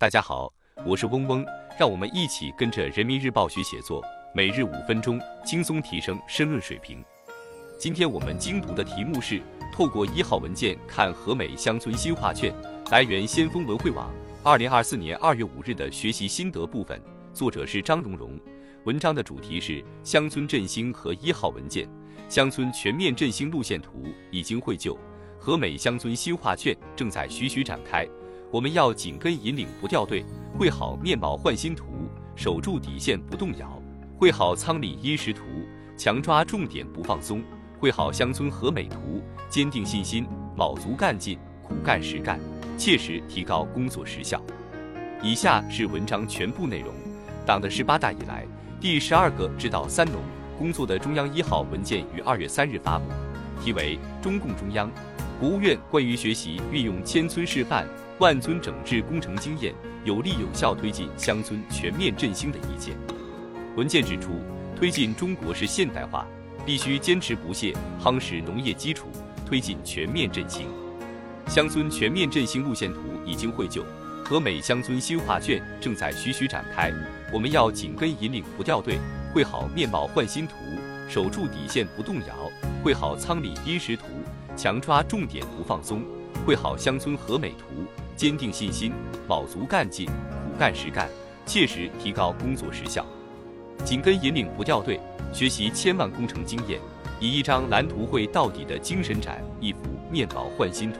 大家好，我是嗡嗡，让我们一起跟着人民日报学写作，每日五分钟，轻松提升申论水平。今天我们精读的题目是：透过一号文件看和美乡村新画卷。来源：先锋文汇网，二零二四年二月五日的学习心得部分，作者是张荣荣。文章的主题是乡村振兴和一号文件，乡村全面振兴路线图已经绘就，和美乡村新画卷正在徐徐展开。我们要紧跟引领不掉队，绘好面貌换新图，守住底线不动摇；绘好仓里殷实图，强抓重点不放松；绘好乡村和美图，坚定信心，卯足干劲，苦干实干，切实提高工作实效。以下是文章全部内容。党的十八大以来，第十二个指导“三农”工作的中央一号文件于二月三日发布，题为《中共中央、国务院关于学习运用千村示范。万村整治工程经验，有力有效推进乡村全面振兴的意见。文件指出，推进中国式现代化，必须坚持不懈夯实农业基础，推进全面振兴。乡村全面振兴路线图已经绘就，和美乡村新画卷正在徐徐展开。我们要紧跟引领不掉队，绘好面貌换新图，守住底线不动摇；绘好仓里殷实图，强抓重点不放松；绘好乡村和美图。坚定信心，卯足干劲，苦干实干，切实提高工作实效。紧跟引领不掉队，学习千万工程经验，以一张蓝图绘到底的精神展一幅面貌换新图。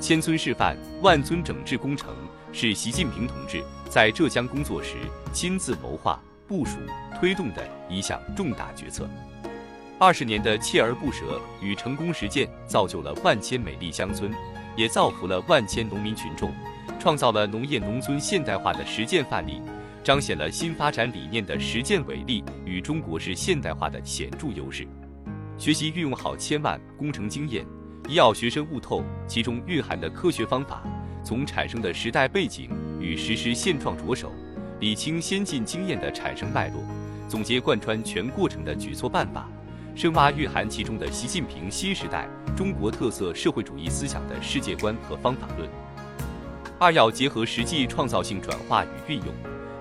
千村示范，万村整治工程是习近平同志在浙江工作时亲自谋划、部署、推动的一项重大决策。二十年的锲而不舍与成功实践，造就了万千美丽乡村。也造福了万千农民群众，创造了农业农村现代化的实践范例，彰显了新发展理念的实践伟力与中国式现代化的显著优势。学习运用好千万工程经验，一要学生悟透其中蕴含的科学方法，从产生的时代背景与实施现状着手，理清先进经验的产生脉络，总结贯穿全过程的举措办法。深挖蕴含其中的习近平新时代中国特色社会主义思想的世界观和方法论。二要结合实际创造性转化与运用，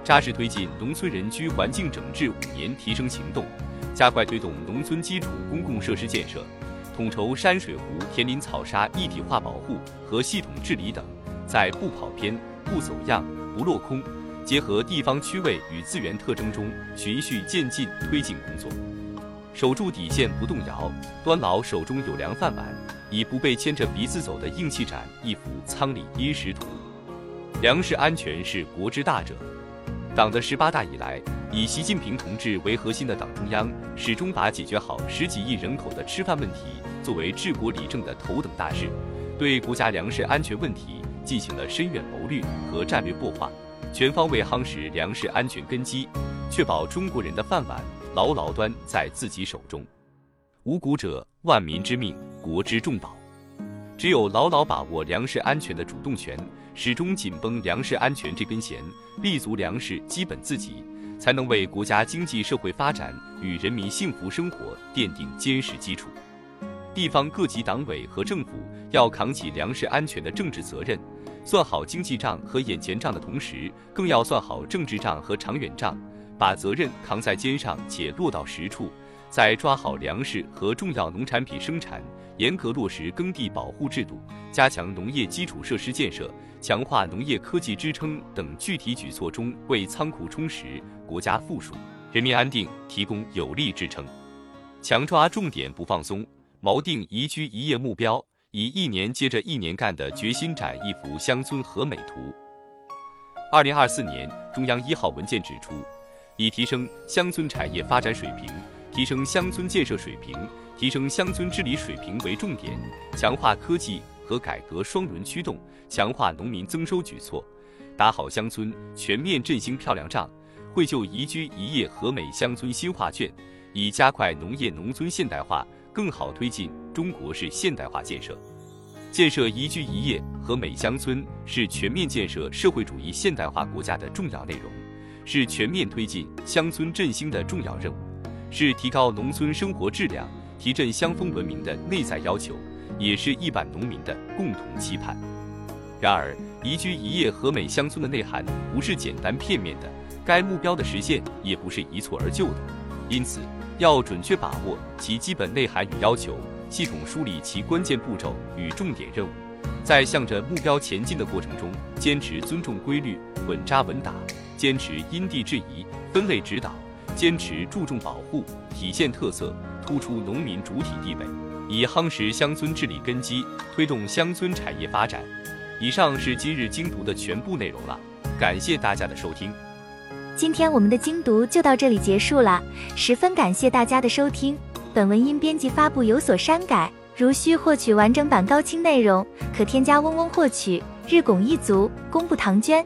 扎实推进农村人居环境整治五年提升行动，加快推动农村基础公共设施建设，统筹山水湖、田林草沙一体化保护和系统治理等，在不跑偏、不走样、不落空，结合地方区位与资源特征中循序渐进推进工作。守住底线不动摇，端牢手中有粮饭碗，以不被牵着鼻子走的硬气展一幅仓里殷实图。粮食安全是国之大者。党的十八大以来，以习近平同志为核心的党中央，始终把解决好十几亿人口的吃饭问题作为治国理政的头等大事，对国家粮食安全问题进行了深远谋虑和战略擘划，全方位夯实粮食安全根基，确保中国人的饭碗。牢牢端在自己手中，无谷者，万民之命，国之重宝。只有牢牢把握粮食安全的主动权，始终紧绷粮食安全这根弦，立足粮食基本自给，才能为国家经济社会发展与人民幸福生活奠定坚实基础。地方各级党委和政府要扛起粮食安全的政治责任，算好经济账和眼前账的同时，更要算好政治账和长远账。把责任扛在肩上且落到实处，在抓好粮食和重要农产品生产，严格落实耕地保护制度，加强农业基础设施建设，强化农业科技支撑等具体举措中，为仓库充实、国家富庶、人民安定提供有力支撑。强抓重点不放松，锚定宜居宜业目标，以一年接着一年干的决心展一幅乡村和美图。二零二四年中央一号文件指出。以提升乡村产业发展水平、提升乡村建设水平、提升乡村治理水平为重点，强化科技和改革双轮驱动，强化农民增收举措，打好乡村全面振兴漂亮仗，绘就宜居宜业和美乡村新画卷，以加快农业农村现代化，更好推进中国式现代化建设。建设宜居宜业和美乡村是全面建设社会主义现代化国家的重要内容。是全面推进乡村振兴的重要任务，是提高农村生活质量、提振乡风文明的内在要求，也是亿万农民的共同期盼。然而，宜居宜业和美乡村的内涵不是简单片面的，该目标的实现也不是一蹴而就的。因此，要准确把握其基本内涵与要求，系统梳理其关键步骤与重点任务，在向着目标前进的过程中，坚持尊重规律、稳扎稳打，坚持因地制宜、分类指导，坚持注重保护、体现特色、突出农民主体地位，以夯实乡村治理根基，推动乡村产业发展。以上是今日精读的全部内容了，感谢大家的收听。今天我们的精读就到这里结束了，十分感谢大家的收听。本文因编辑发布有所删改，如需获取完整版高清内容，可添加嗡嗡获取。日拱一卒，功不唐捐。